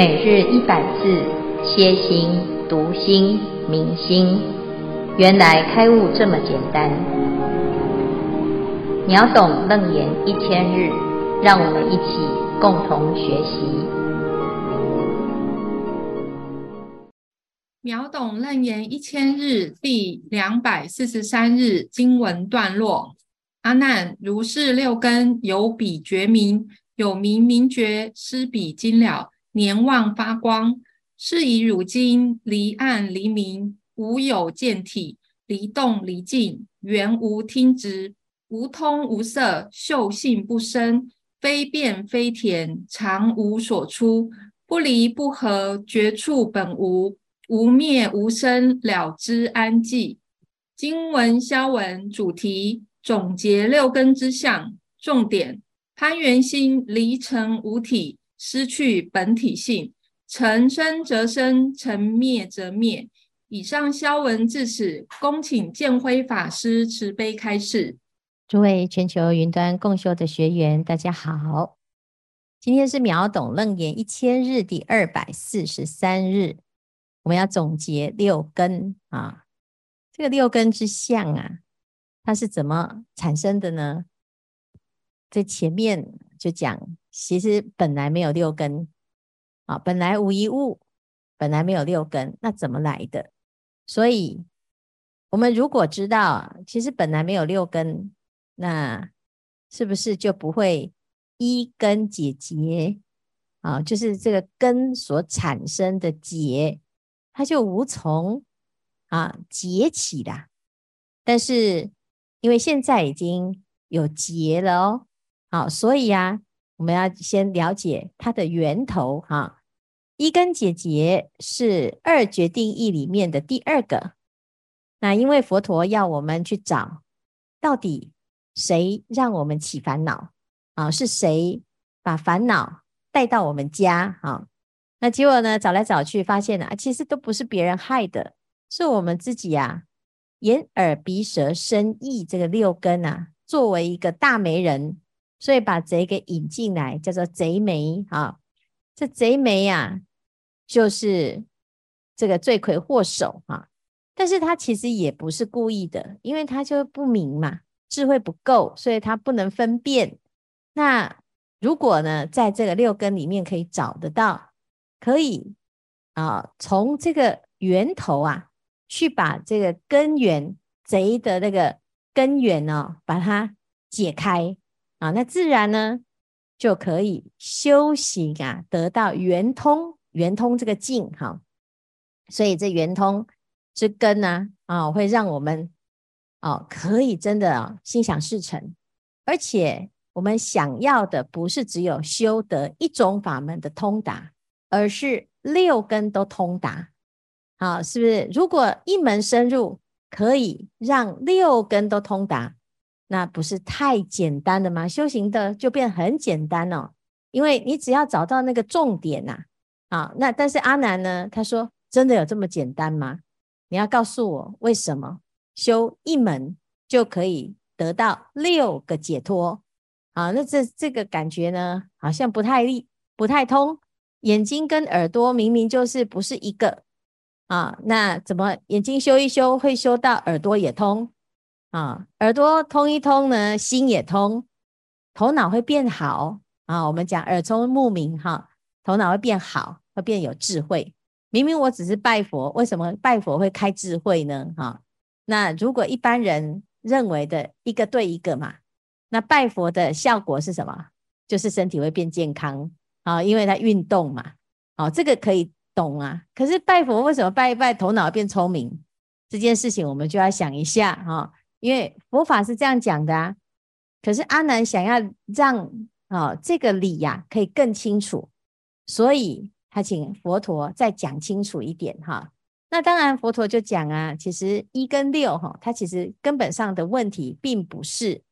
每日一百字，歇心、读心、明心，原来开悟这么简单。秒懂楞严一千日，让我们一起共同学习。秒懂楞严一千日第两百四十三日经文段落：阿难，如是六根有彼觉明，有明明觉，失彼精了。年旺发光，是以汝今离暗离明，无有见体，离动离静，缘无听执，无通无色，嗅性不生，非变非田，常无所出，不离不合，觉处本无，无灭无生，了知安寂。经文消文主题总结六根之相，重点攀缘心离尘无体。失去本体性，成生则生，成灭则灭。以上消文至此，恭请建辉法师慈悲开示。诸位全球云端共修的学员，大家好，今天是秒懂楞严一千日第二百四十三日，我们要总结六根啊，这个六根之相啊，它是怎么产生的呢？在前面就讲。其实本来没有六根啊，本来无一物，本来没有六根，那怎么来的？所以，我们如果知道，其实本来没有六根，那是不是就不会依根解结啊？就是这个根所产生的结，它就无从啊结起的。但是，因为现在已经有结了哦，好，所以呀。我们要先了解它的源头哈，一根解结是二决定义里面的第二个。那因为佛陀要我们去找，到底谁让我们起烦恼啊？是谁把烦恼带到我们家啊？那结果呢？找来找去，发现啊，其实都不是别人害的，是我们自己呀。眼耳鼻舌身意这个六根啊，作为一个大媒人。所以把贼给引进来，叫做贼媒啊。这贼眉呀，就是这个罪魁祸首啊。但是他其实也不是故意的，因为他就不明嘛，智慧不够，所以他不能分辨。那如果呢，在这个六根里面可以找得到，可以啊，从这个源头啊，去把这个根源贼的那个根源呢，把它解开。啊，那自然呢就可以修行啊，得到圆通，圆通这个境哈。所以这圆通之根呢，啊，会让我们哦，可以真的啊，心想事成。而且我们想要的不是只有修得一种法门的通达，而是六根都通达。好，是不是？如果一门深入，可以让六根都通达。那不是太简单的吗？修行的就变很简单哦，因为你只要找到那个重点呐，啊，那但是阿南呢？他说真的有这么简单吗？你要告诉我为什么修一门就可以得到六个解脱？啊，那这这个感觉呢，好像不太利，不太通。眼睛跟耳朵明明就是不是一个啊，那怎么眼睛修一修会修到耳朵也通？啊，耳朵通一通呢，心也通，头脑会变好啊。我们讲耳聪目明哈，头脑会变好，会变有智慧。明明我只是拜佛，为什么拜佛会开智慧呢？哈，那如果一般人认为的一个对一个嘛，那拜佛的效果是什么？就是身体会变健康啊，因为它运动嘛。哦，这个可以懂啊。可是拜佛为什么拜一拜头脑变聪明？这件事情我们就要想一下哈。因为佛法是这样讲的啊，可是阿难想要让啊这个理呀可以更清楚，所以他请佛陀再讲清楚一点哈。那当然佛陀就讲啊，其实一跟六哈，它其实根本上的问题并不是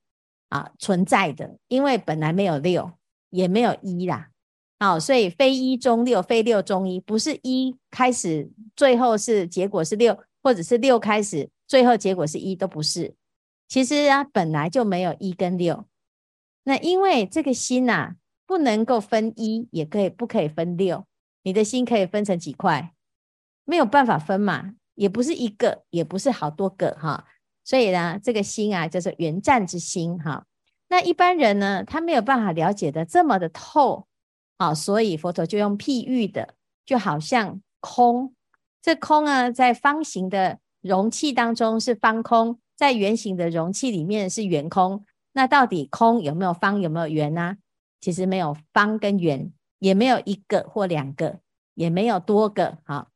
啊存在的，因为本来没有六，也没有一啦，好，所以非一中六，非六中一，不是一开始，最后是结果是六，或者是六开始，最后结果是一，都不是。其实啊，本来就没有一跟六。那因为这个心呐、啊，不能够分一，也可以不可以分六。你的心可以分成几块？没有办法分嘛，也不是一个，也不是好多个哈。所以呢，这个心啊，叫做圆湛之心哈。那一般人呢，他没有办法了解的这么的透啊，所以佛陀就用譬喻的，就好像空，这空啊，在方形的容器当中是方空，在圆形的容器里面是圆空。那到底空有没有方，有没有圆呢？其实没有方跟圆，也没有一个或两个，也没有多个哈。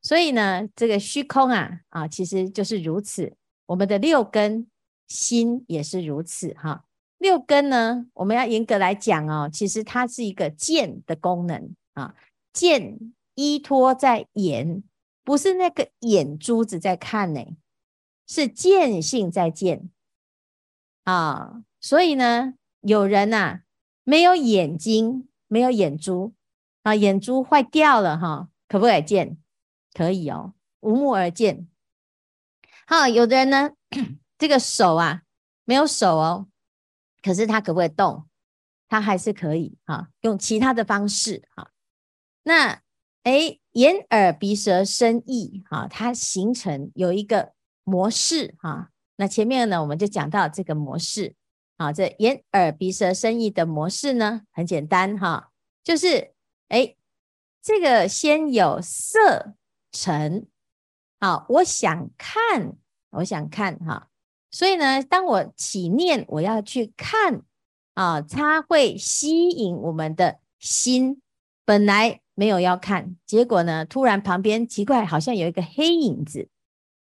所以呢，这个虚空啊啊，其实就是如此。我们的六根心也是如此哈。六根呢，我们要严格来讲哦，其实它是一个见的功能啊。见依托在眼，不是那个眼珠子在看呢，是见性在见啊。所以呢，有人呐、啊，没有眼睛，没有眼珠啊，眼珠坏掉了哈，可不可以见？可以哦，无目而见。好，有的人呢，这个手啊，没有手哦。可是它可不可以动？它还是可以哈，用其他的方式哈。那诶，眼耳鼻舌身意哈，它形成有一个模式哈。那前面呢，我们就讲到这个模式啊，这眼耳鼻舌身意的模式呢，很简单哈，就是诶，这个先有色尘，好，我想看，我想看哈。所以呢，当我起念我要去看啊，它会吸引我们的心。本来没有要看，结果呢，突然旁边奇怪，好像有一个黑影子。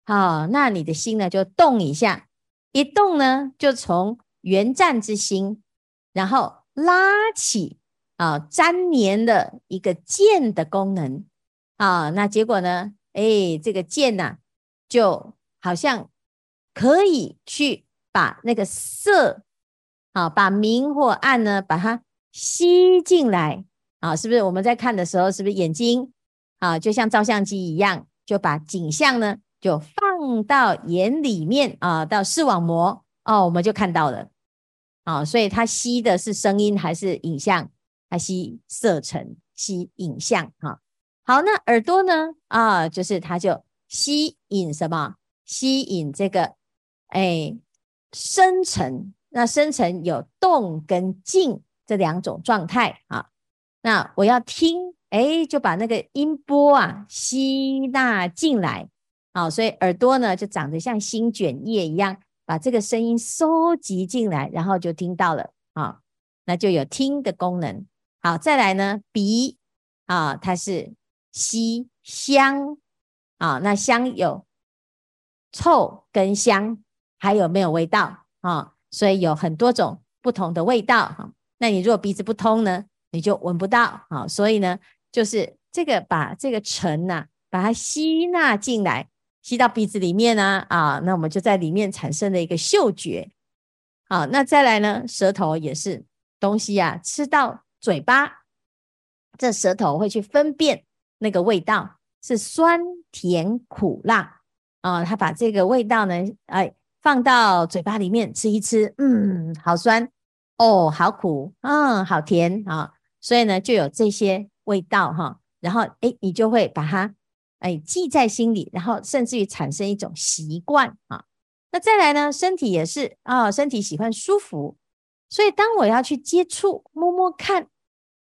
好，那你的心呢就动一下，一动呢就从圆湛之心，然后拉起啊粘黏的一个剑的功能啊。那结果呢，哎，这个剑呐，就好像。可以去把那个色，啊，把明或暗呢，把它吸进来，啊，是不是？我们在看的时候，是不是眼睛，啊，就像照相机一样，就把景象呢，就放到眼里面，啊，到视网膜，哦，我们就看到了，啊，所以它吸的是声音还是影像？它吸色尘，吸影像，哈。好，那耳朵呢？啊，就是它就吸引什么？吸引这个。哎，声层，那声层有动跟静这两种状态啊。那我要听，哎，就把那个音波啊吸纳进来，好，所以耳朵呢就长得像新卷叶一样，把这个声音收集进来，然后就听到了啊，那就有听的功能。好，再来呢，鼻啊，它是吸香啊，那香有臭跟香。还有没有味道啊？所以有很多种不同的味道哈。那你如果鼻子不通呢，你就闻不到啊。所以呢，就是这个把这个尘呐，把它吸纳进来，吸到鼻子里面呢啊，那我们就在里面产生了一个嗅觉。好，那再来呢，舌头也是东西啊，吃到嘴巴，这舌头会去分辨那个味道是酸甜苦辣啊。它把这个味道呢，哎。放到嘴巴里面吃一吃，嗯，好酸哦，好苦，嗯，好甜啊，所以呢，就有这些味道哈。然后诶，你就会把它诶记在心里，然后甚至于产生一种习惯啊。那再来呢，身体也是啊，身体喜欢舒服，所以当我要去接触、摸摸看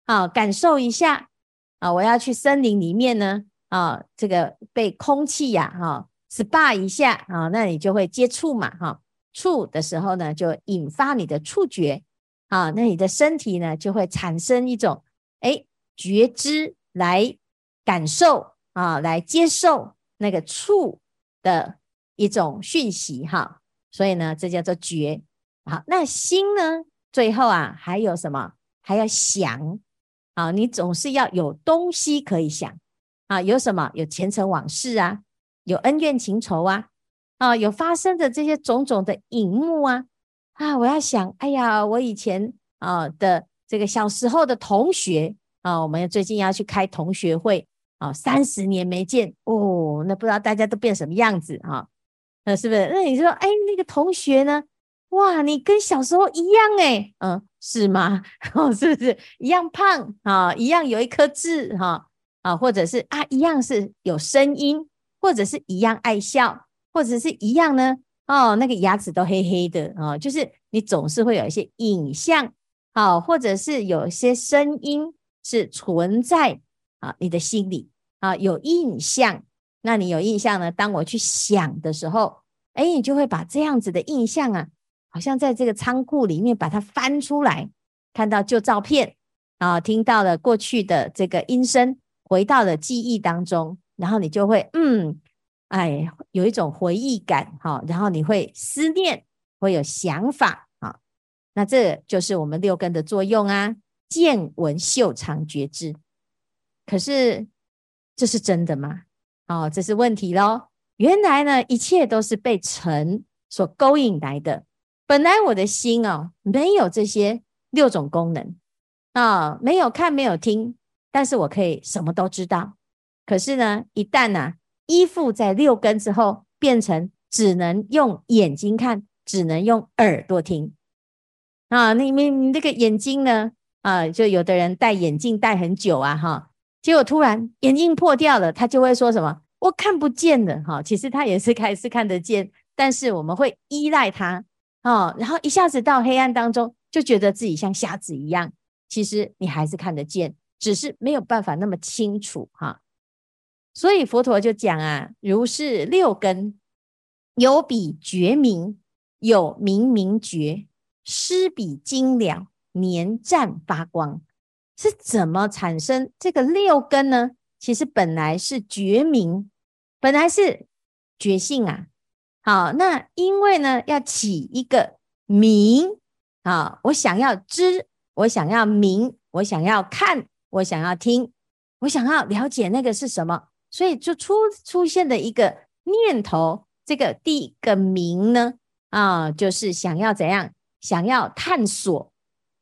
啊，感受一下啊，我要去森林里面呢啊，这个被空气呀哈。SPA 一下啊，那你就会接触嘛，哈，触的时候呢，就引发你的触觉啊，那你的身体呢就会产生一种哎觉知来感受啊，来接受那个触的一种讯息哈，所以呢，这叫做觉。好，那心呢，最后啊还有什么？还要想啊，你总是要有东西可以想啊，有什么？有前尘往事啊。有恩怨情仇啊，啊，有发生的这些种种的影幕啊，啊，我要想，哎呀，我以前啊的这个小时候的同学啊，我们最近要去开同学会啊，三十年没见哦，那不知道大家都变什么样子啊？那是不是？那你说，哎，那个同学呢？哇，你跟小时候一样哎，嗯，是吗？哦，是不是一样胖啊？一样有一颗痣哈？啊，或者是啊一样是有声音，或者是一样爱笑，或者是一样呢哦，那个牙齿都黑黑的啊，就是你总是会有一些影像啊，或者是有一些声音是存在啊你的心里啊有印象，那你有印象呢？当我去想的时候，哎，你就会把这样子的印象啊，好像在这个仓库里面把它翻出来，看到旧照片啊，听到了过去的这个音声，回到了记忆当中，然后你就会嗯，哎，有一种回忆感哈，然后你会思念，会有想法啊，那这就是我们六根的作用啊，见闻嗅尝觉知。可是这是真的吗？哦，这是问题喽。原来呢，一切都是被尘所勾引来的。本来我的心哦，没有这些六种功能啊、哦，没有看，没有听，但是我可以什么都知道。可是呢，一旦呢、啊，依附在六根之后，变成只能用眼睛看，只能用耳朵听啊。你你你这个眼睛呢啊，就有的人戴眼镜戴很久啊，哈，结果突然眼镜破掉了，他就会说什么？我看不见的哈，其实他也是开始看得见，但是我们会依赖他哦，然后一下子到黑暗当中，就觉得自己像瞎子一样。其实你还是看得见，只是没有办法那么清楚哈。所以佛陀就讲啊，如是六根有比觉明，有明明觉，施比精了，黏湛发光，是怎么产生这个六根呢？其实本来是觉明。本来是觉性啊，好，那因为呢要起一个明啊，我想要知，我想要明，我想要看，我想要听，我想要了解那个是什么，所以就出出现的一个念头，这个第一个明呢啊，就是想要怎样，想要探索，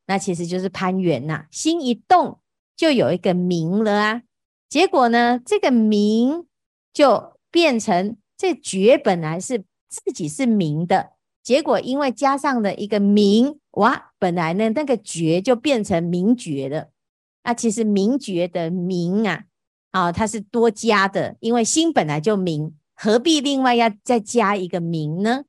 那其实就是攀缘呐，心一动就有一个明了啊，结果呢这个明就。变成这觉本来是自己是明的，结果因为加上了一个明，哇，本来呢那个觉就变成明觉了。那其实明觉的明啊，啊，它是多加的，因为心本来就明，何必另外要再加一个明呢？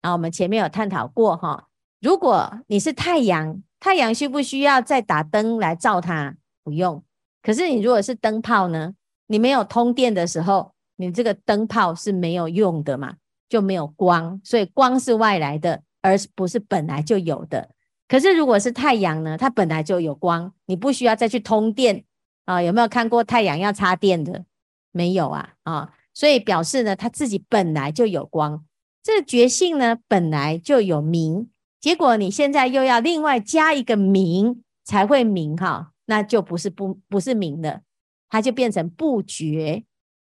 啊，我们前面有探讨过哈，如果你是太阳，太阳需不需要再打灯来照它？不用。可是你如果是灯泡呢？你没有通电的时候。你这个灯泡是没有用的嘛，就没有光，所以光是外来的，而不是本来就有的。可是如果是太阳呢，它本来就有光，你不需要再去通电啊。有没有看过太阳要插电的？没有啊啊，所以表示呢，它自己本来就有光。这个觉性呢，本来就有明，结果你现在又要另外加一个明才会明哈，那就不是不不是明的，它就变成不觉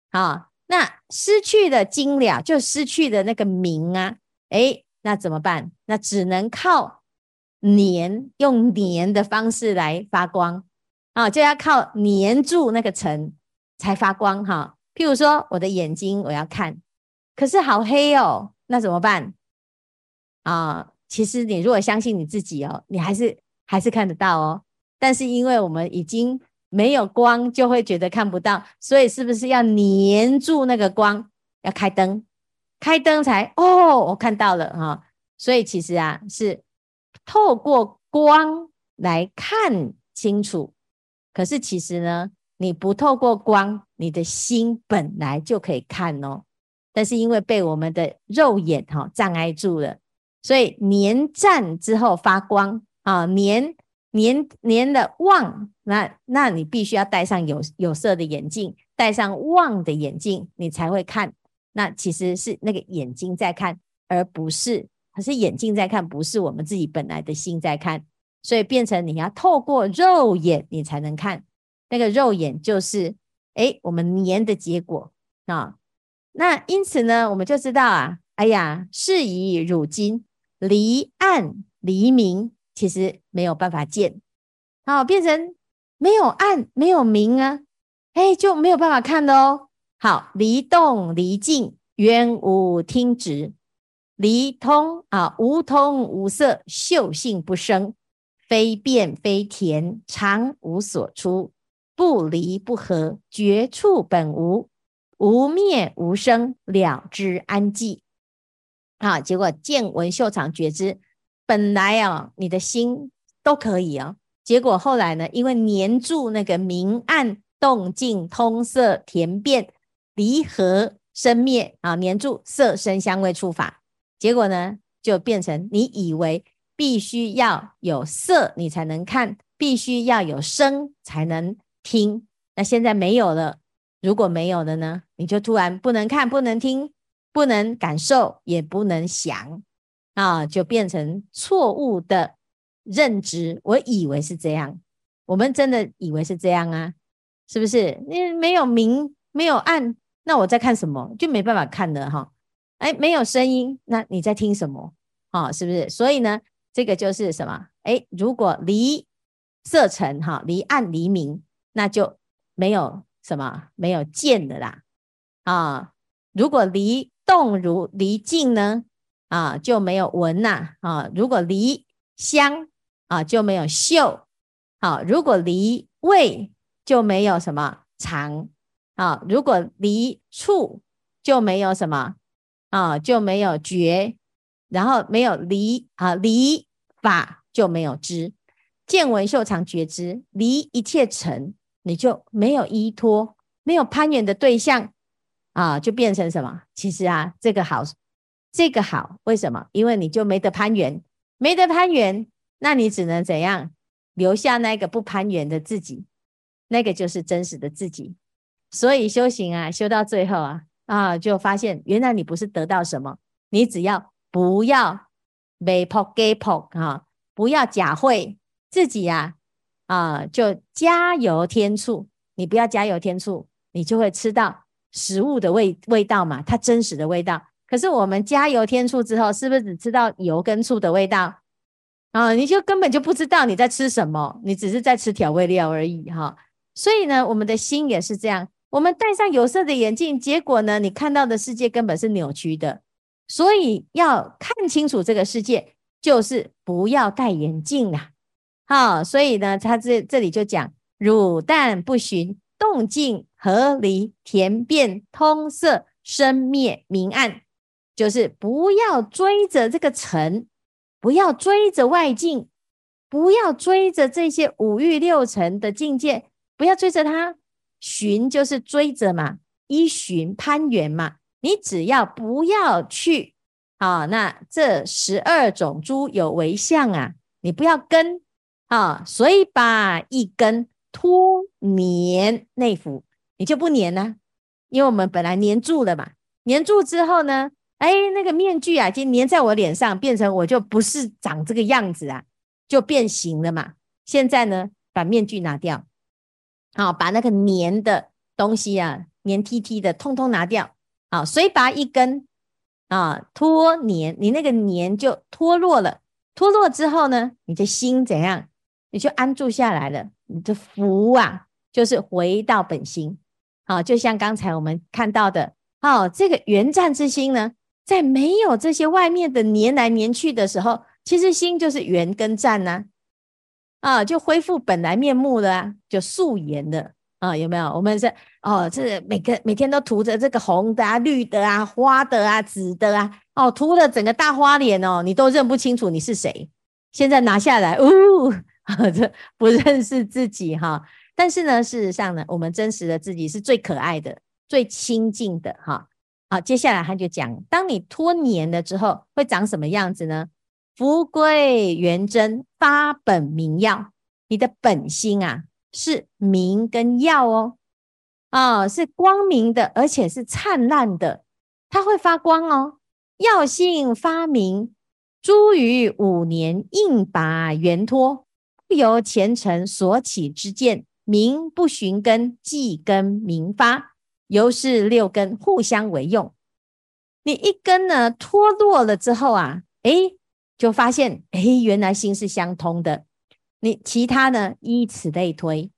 啊。那失去的精了，就失去的那个明啊！诶，那怎么办？那只能靠黏，用黏的方式来发光啊，就要靠黏住那个尘才发光哈。譬如说，我的眼睛我要看，可是好黑哦，那怎么办啊？其实你如果相信你自己哦，你还是还是看得到哦。但是因为我们已经。没有光就会觉得看不到，所以是不是要黏住那个光？要开灯，开灯才哦，我看到了哈。所以其实啊，是透过光来看清楚。可是其实呢，你不透过光，你的心本来就可以看哦。但是因为被我们的肉眼哈障碍住了，所以年占之后发光啊，年年年的旺，那那你必须要戴上有有色的眼镜，戴上旺的眼镜，你才会看。那其实是那个眼睛在看，而不是，可是眼睛在看，不是我们自己本来的心在看。所以变成你要透过肉眼，你才能看。那个肉眼就是，哎，我们年的结果啊。那因此呢，我们就知道啊，哎呀，是以汝今离暗离明。其实没有办法见，好，变成没有暗没有明啊，哎，就没有办法看的哦。好，离动离静，缘无听执，离通啊，无通无色，嗅性不生，非变非甜，常无所出。不离不合，绝处本无，无灭无生，了知安寂。啊，结果见闻嗅尝觉知，本来啊，你的心都可以啊，结果后来呢，因为黏住那个明暗动静通色甜变离合生灭啊，黏住色声香味触法，结果呢，就变成你以为必须要有色你才能看，必须要有声才能听，那现在没有了，如果没有了呢，你就突然不能看，不能听。不能感受，也不能想啊，就变成错误的认知。我以为是这样，我们真的以为是这样啊？是不是？你没有明，没有暗，那我在看什么？就没办法看了哈。哎，没有声音，那你在听什么？啊，是不是？所以呢，这个就是什么？哎，如果离色尘哈，离暗离明，那就没有什么，没有见的啦。啊，如果离动如离静呢，啊就没有闻呐，啊如果离香啊就没有嗅，好、啊、如果离味就没有什么尝，啊如果离触就没有什么啊就没有觉，然后没有离啊离法就没有知，见闻嗅尝觉知离一切尘，你就没有依托，没有攀缘的对象。啊，就变成什么？其实啊，这个好，这个好，为什么？因为你就没得攀缘，没得攀缘，那你只能怎样？留下那个不攀缘的自己，那个就是真实的自己。所以修行啊，修到最后啊，啊，就发现原来你不是得到什么，你只要不要被迫给迫啊，不要假会自己呀，啊，就加油添醋。你不要加油添醋，你就会吃到。食物的味味道嘛，它真实的味道。可是我们加油添醋之后，是不是只吃到油跟醋的味道啊？你就根本就不知道你在吃什么，你只是在吃调味料而已哈。所以呢，我们的心也是这样。我们戴上有色的眼镜，结果呢，你看到的世界根本是扭曲的。所以要看清楚这个世界，就是不要戴眼镜啦。好，所以呢，他这这里就讲：汝但不寻动静。合离甜变通色生灭明暗，就是不要追着这个尘，不要追着外境，不要追着这些五欲六尘的境界，不要追着它。寻就是追着嘛，依寻攀缘嘛。你只要不要去啊，那这十二种诸有为相啊，你不要跟啊，所以把一根脱黏内服。你就不粘呢？因为我们本来粘住了嘛，粘住之后呢，哎，那个面具啊，就粘在我脸上，变成我就不是长这个样子啊，就变形了嘛。现在呢，把面具拿掉，好，把那个粘的东西啊，粘 T T 的，通通拿掉，好，随拔一根啊，脱粘，你那个粘就脱落了，脱落之后呢，你的心怎样？你就安住下来了，你的福啊，就是回到本心。好，就像刚才我们看到的，哦，这个圆湛之心呢，在没有这些外面的粘来粘去的时候，其实心就是圆跟湛呐，啊，就恢复本来面目了啊，就素颜的啊，有没有？我们是哦，这每个每天都涂着这个红的啊、绿的啊、花的啊、紫的啊，哦，涂了整个大花脸哦，你都认不清楚你是谁。现在拿下来，呜，这不认识自己哈。但是呢，事实上呢，我们真实的自己是最可爱的、最亲近的哈。好，接下来他就讲，当你脱年了之后，会长什么样子呢？福归元真，发本明耀。你的本心啊，是明跟耀哦，啊，是光明的，而且是灿烂的，它会发光哦。耀性发明，诸余五年应拔圆脱，不由前尘所起之见。明不寻根，即根明发，由是六根互相为用。你一根呢脱落了之后啊，哎，就发现哎，原来心是相通的。你其他呢，依此类推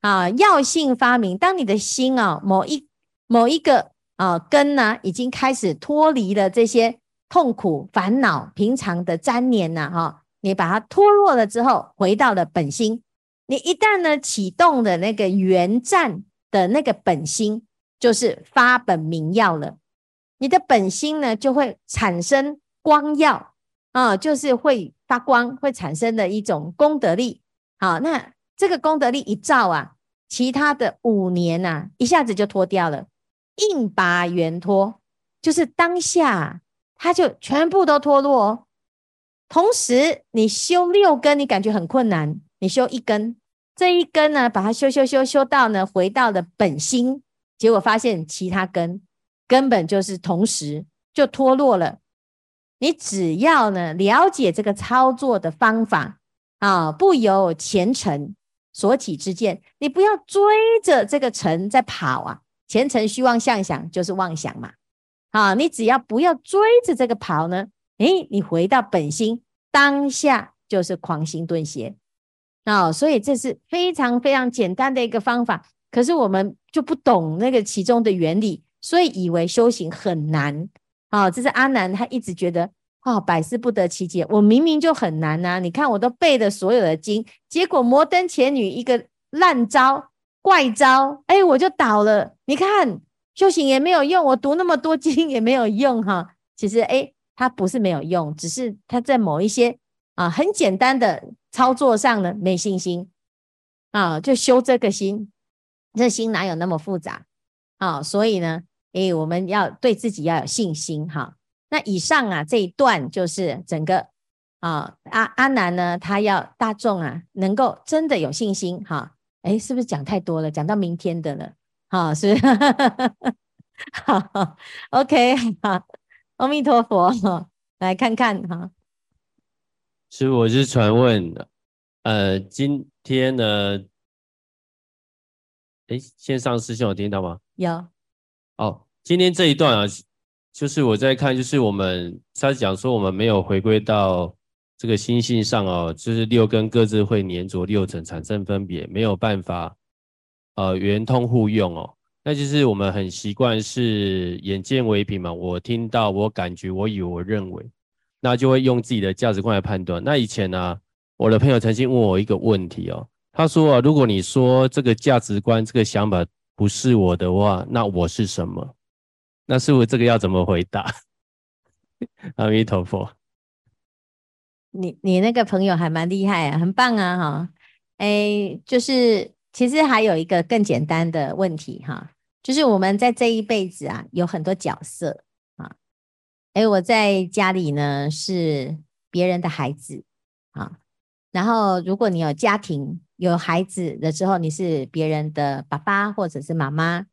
啊，药性发明。当你的心啊，某一某一个啊根呢，已经开始脱离了这些痛苦烦恼、平常的粘黏呐，哈，你把它脱落了之后，回到了本心。你一旦呢启动的那个元战的那个本心，就是发本明耀了。你的本心呢就会产生光耀啊，就是会发光，会产生的一种功德力。好，那这个功德力一照啊，其他的五年呐、啊，一下子就脱掉了，硬拔圆脱，就是当下它就全部都脱落哦。同时，你修六根，你感觉很困难。你修一根，这一根呢，把它修修修修到呢，回到了本心，结果发现其他根根本就是同时就脱落了。你只要呢了解这个操作的方法啊，不由前尘所起之见，你不要追着这个尘在跑啊。前尘虚妄相想就是妄想嘛。啊，你只要不要追着这个跑呢，诶，你回到本心，当下就是狂心顿歇。哦，所以这是非常非常简单的一个方法，可是我们就不懂那个其中的原理，所以以为修行很难。哦，这是阿难他一直觉得哦，百思不得其解。我明明就很难呐、你看我都背了所有的经，结果摩登伽女一个烂招怪招，哎，我就倒了。你看修行也没有用，我读那么多经也没有用哈。其实哎，它不是没有用，只是它在某一些啊很简单的。操作上呢，没信心啊，就修这个心，这心哪有那么复杂啊？所以呢，诶，我们要对自己要有信心哈。那以上啊这一段就是整个啊阿阿南呢，他要大众啊能够真的有信心哈。诶，是不是讲太多了？讲到明天的了，好，是是？好，OK，好，阿弥陀佛，来看看哈。师父，我是传问，呃，今天呢，哎，线上师兄有听到吗？有。哦，今天这一段啊，就是我在看，就是我们他讲说我们没有回归到这个心性上哦，就是六根各自会黏着六尘产生分别，没有办法呃圆通互用哦。那就是我们很习惯是眼见为凭嘛，我听到，我感觉，我以为，我认为。那就会用自己的价值观来判断。那以前呢、我的朋友曾经问我一个问题哦，他说啊，如果你说这个价值观、这个想法不是我的话，那我是什么？那师父这个要怎么回答？阿弥陀佛。你你那个朋友还蛮厉害啊，很棒啊哈。哎，就是其实还有一个更简单的问题哈，就是我们在这一辈子啊，有很多角色。哎，我在家里呢是别人的孩子啊，然后如果你有家庭有孩子的时候，你是别人的爸爸或者是妈妈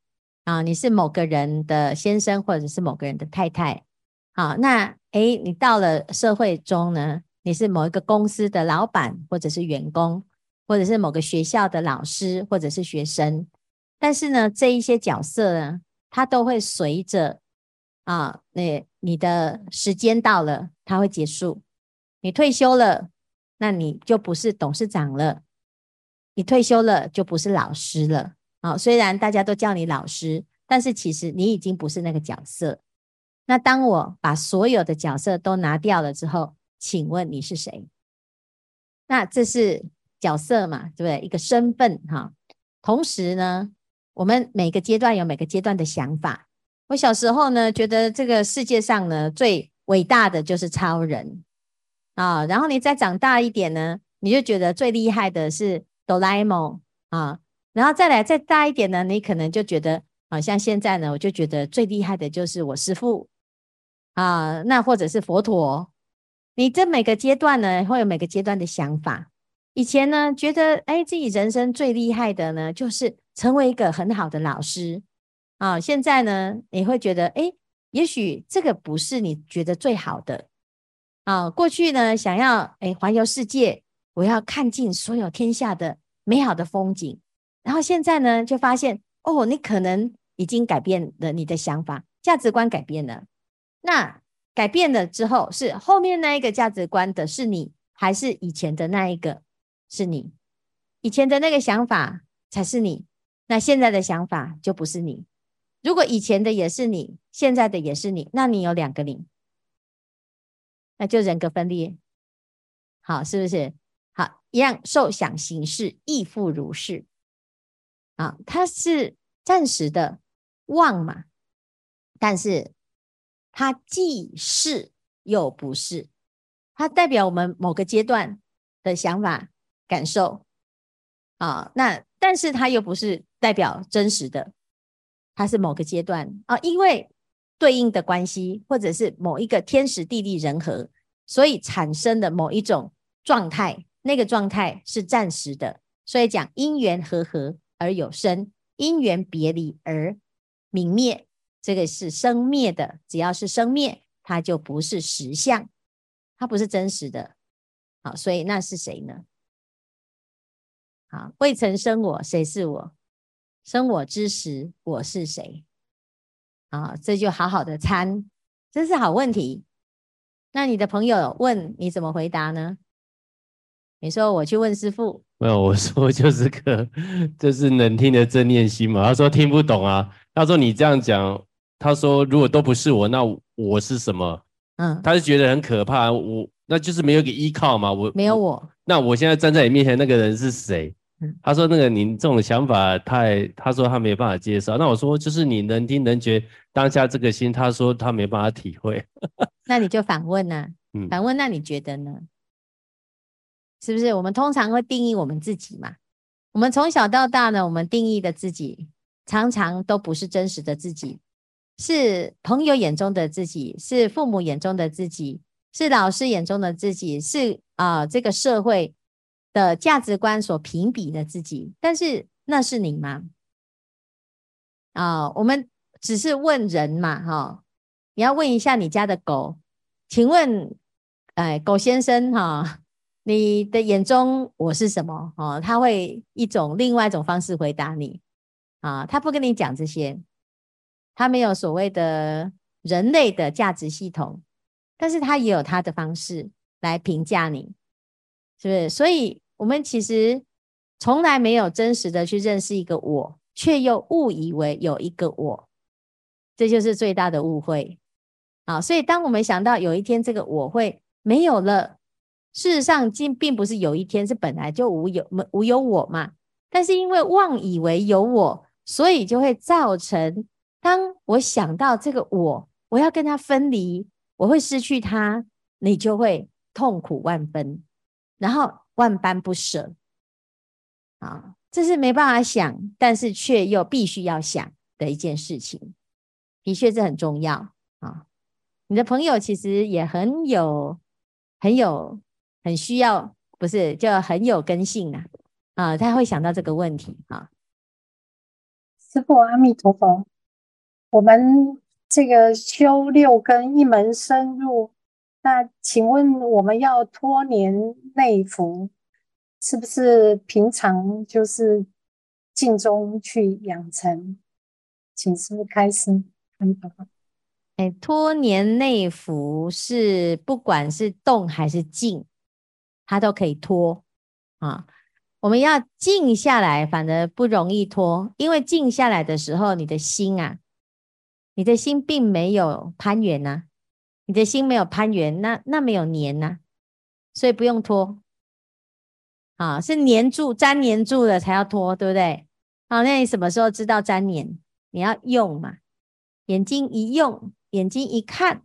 啊，你是某个人的先生或者是某个人的太太，好，那哎，你到了社会中呢，你是某一个公司的老板或者是员工，或者是某个学校的老师或者是学生，但是呢，这一些角色呢，它都会随着。啊，那你的时间到了，它会结束。你退休了，那你就不是董事长了。你退休了，就不是老师了。啊，虽然大家都叫你老师，但是其实你已经不是那个角色。那当我把所有的角色都拿掉了之后，请问你是谁？那这是角色嘛，对不对？一个身份哈。同时呢，我们每个阶段有每个阶段的想法。我小时候呢，觉得这个世界上呢，最伟大的就是超人啊。然后你再长大一点呢，你就觉得最厉害的是哆啦 A 梦啊。然后再来再大一点呢，你可能就觉得，好像现在呢，我就觉得最厉害的就是我师父啊，那或者是佛陀。你这每个阶段呢，会有每个阶段的想法。以前呢，觉得哎，自己人生最厉害的呢，就是成为一个很好的老师。啊，现在呢，你会觉得，哎，也许这个不是你觉得最好的。啊，过去呢，想要哎环游世界，我要看尽所有天下的美好的风景。然后现在呢，就发现，哦，你可能已经改变了你的想法，价值观改变了。那改变了之后，是后面那一个价值观的是你，还是以前的那一个是你？以前的那个想法才是你，那现在的想法就不是你。如果以前的也是你，现在的也是你，那你有两个你，那就人格分裂，好，是不是？好，一样受想行识亦复如是。啊，它是暂时的妄嘛，但是它既是又不是，它代表我们某个阶段的想法感受。啊，那但是它又不是代表真实的，它是某个阶段啊，因为对应的关系或者是某一个天时地利人和，所以产生的某一种状态。那个状态是暂时的，所以讲因缘和合而有生，因缘别离而泯灭，这个是生灭的。只要是生灭，它就不是实相，它不是真实的。好，所以那是谁呢？好，未曾生我，谁是我？生我之时，我是谁？啊，这就好好的参，这是好问题。那你的朋友问你怎么回答呢？你说我去问师傅，没有，我说就是个就是能听的正念心嘛。他说听不懂啊。他说你这样讲，他说如果都不是我，那我是什么？嗯，他就觉得很可怕。我那就是没有个依靠嘛。我没有我，那我现在站在你面前那个人是谁？嗯，他说那个你这种想法太，他说他没办法接受。那我说就是你能听能觉当下这个心，他说他没办法体会。那你就反问呢？嗯，反问，那你觉得呢？是不是我们通常会定义我们自己嘛？我们从小到大呢，我们定义的自己常常都不是真实的自己，是朋友眼中的自己，是父母眼中的自己，是老师眼中的自己，是啊、呃、这个社会的价值观所评比的自己。但是那是你吗？啊、我们只是问人嘛，哈、你要问一下你家的狗，请问，哎，狗先生哈。你的眼中我是什么？哦，他会一种另外一种方式回答你啊，他不跟你讲这些，他没有所谓的人类的价值系统，但是他也有他的方式来评价你，是不是？所以，我们其实从来没有真实的去认识一个我，却又误以为有一个我，这就是最大的误会啊！所以，当我们想到有一天这个我会没有了。事实上，并并不是有一天是本来就无有无有我嘛，但是因为妄以为有我，所以就会造成，当我想到这个我，我要跟他分离，我会失去他，你就会痛苦万分，然后万般不舍啊，这是没办法想，但是却又必须要想的一件事情，的确这很重要啊。你的朋友其实也很有很有。很需要，不是就很有根性啊，啊，他会想到这个问题啊。师父阿弥陀佛，我们这个修六根一门深入，那请问我们要脱年内服，是不是平常就是静中去养成？请师傅开示。哎，脱年内服是不管是动还是静。它都可以脱啊！我们要静下来，反而不容易脱，因为静下来的时候，你的心啊，你的心并没有攀缘呐，你的心没有攀缘，那那没有黏呐，所以不用拖啊，是黏住、粘黏住了才要拖，对不对？好，那你什么时候知道粘黏？你要用嘛，眼睛一用，眼睛一看，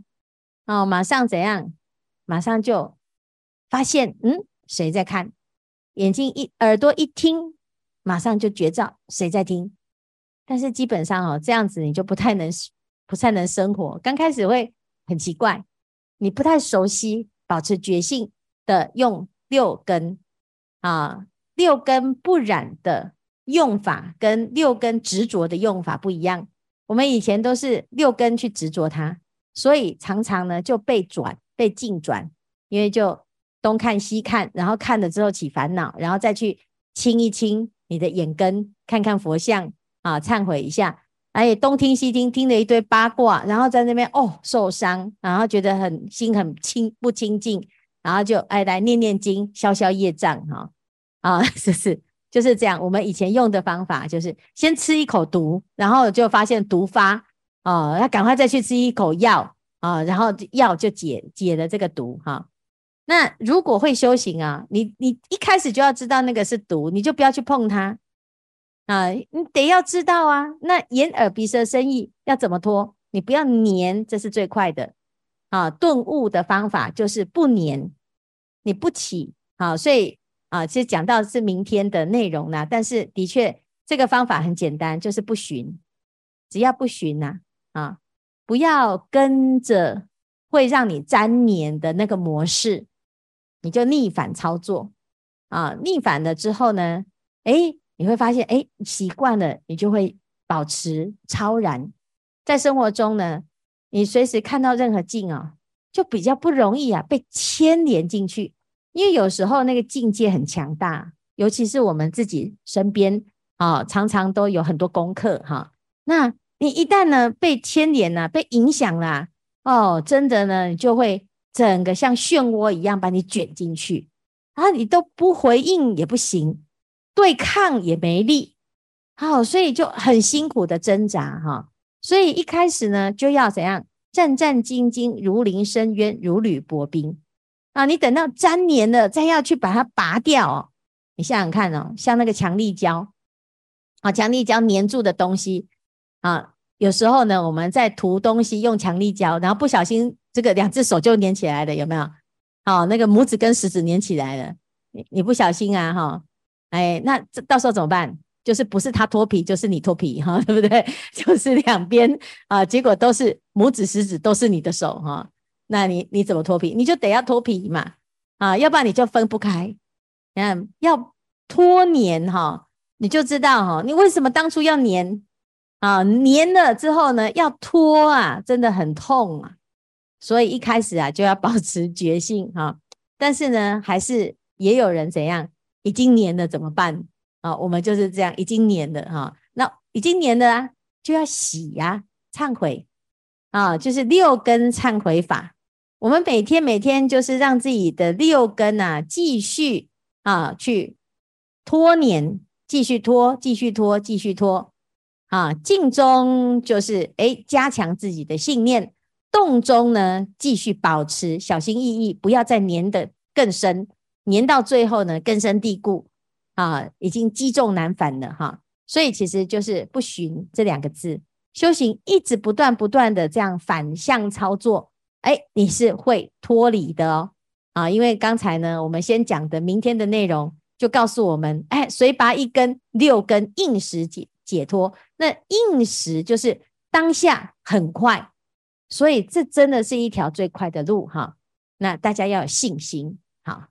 哦，马上怎样？马上就。发现，嗯，谁在看？眼睛一，耳朵一听，马上就觉照谁在听。但是基本上哦，这样子你就不太能，不太能生活。刚开始会很奇怪，你不太熟悉保持觉性的用六根啊，六根不染的用法跟六根执着的用法不一样。我们以前都是六根去执着它，所以常常呢就被转，被境转，因为就。东看西看，然后看了之后起烦恼，然后再去清一清你的眼根，看看佛像啊，忏悔一下。哎，东听西听，听了一堆八卦，然后在那边哦受伤，然后觉得很心很清不清净，然后就哎来念念经，消消业障哈啊，就 是就是这样。我们以前用的方法就是先吃一口毒，然后就发现毒发哦，要赶快再去吃一口药啊，然后药就解解了这个毒哈。那如果会修行啊，你你一开始就要知道那个是毒，你就不要去碰它啊，你得要知道啊。那眼耳鼻舌身意要怎么脱？你不要黏，这是最快的啊。顿悟的方法就是不黏，你不起啊。所以啊，其实讲到是明天的内容呢，但是的确这个方法很简单，就是不循，只要不循呐啊，不要跟着会让你粘黏的那个模式。你就逆反操作啊，逆反了之后呢，诶，你会发现，诶，习惯了，你就会保持超然。在生活中呢，你随时看到任何境啊，就比较不容易啊被牵连进去。因为有时候那个境界很强大，尤其是我们自己身边啊，常常都有很多功课哈。那你一旦呢被牵连了，被影响了，哦，真的呢，你就会。整个像漩涡一样把你卷进去，然后你都不回应也不行，对抗也没力，好，所以就很辛苦的挣扎哈。所以一开始呢，就要怎样战战兢兢，如临深渊，如履薄冰啊。你等到粘黏了，再要去把它拔掉。你想想看哦，像那个强力胶啊，强力胶粘住的东西啊。有时候呢，我们在涂东西用强力胶，然后不小心这个两只手就粘起来了，有没有？好，那个拇指跟食指粘起来了，你你不小心啊，哈，哎，那这到时候怎么办？就是不是他脱皮，就是你脱皮，哈，对不对？就是两边啊，结果都是拇指、食指都是你的手，哈，那你你怎么脱皮？你就得要脱皮嘛，啊，要不然你就分不开。你看，要脱粘哈，你就知道哈，你为什么当初要粘？啊，粘了之后呢，要脱啊，真的很痛啊，所以一开始啊就要保持决心哈。但是呢，还是也有人怎样，已经粘了怎么办啊？我们就是这样，已经粘了哈。那已经粘了啊，就要洗呀，忏悔啊，就是六根忏悔法。我们每天每天就是让自己的六根啊继续啊去脱粘，继续脱，继续脱，继续脱。啊，静中就是诶，加强自己的信念；动中呢，继续保持小心翼翼，不要再粘的更深，粘到最后呢，根深蒂固啊，已经积重难返了哈。所以其实就是不循这两个字，修行一直不断不断的这样反向操作，诶，你是会脱离的哦。啊，因为刚才呢，我们先讲的明天的内容就告诉我们，哎，随拔一根，六根应时解解脱。那应时就是当下很快，所以这真的是一条最快的路哈。那大家要有信心，好。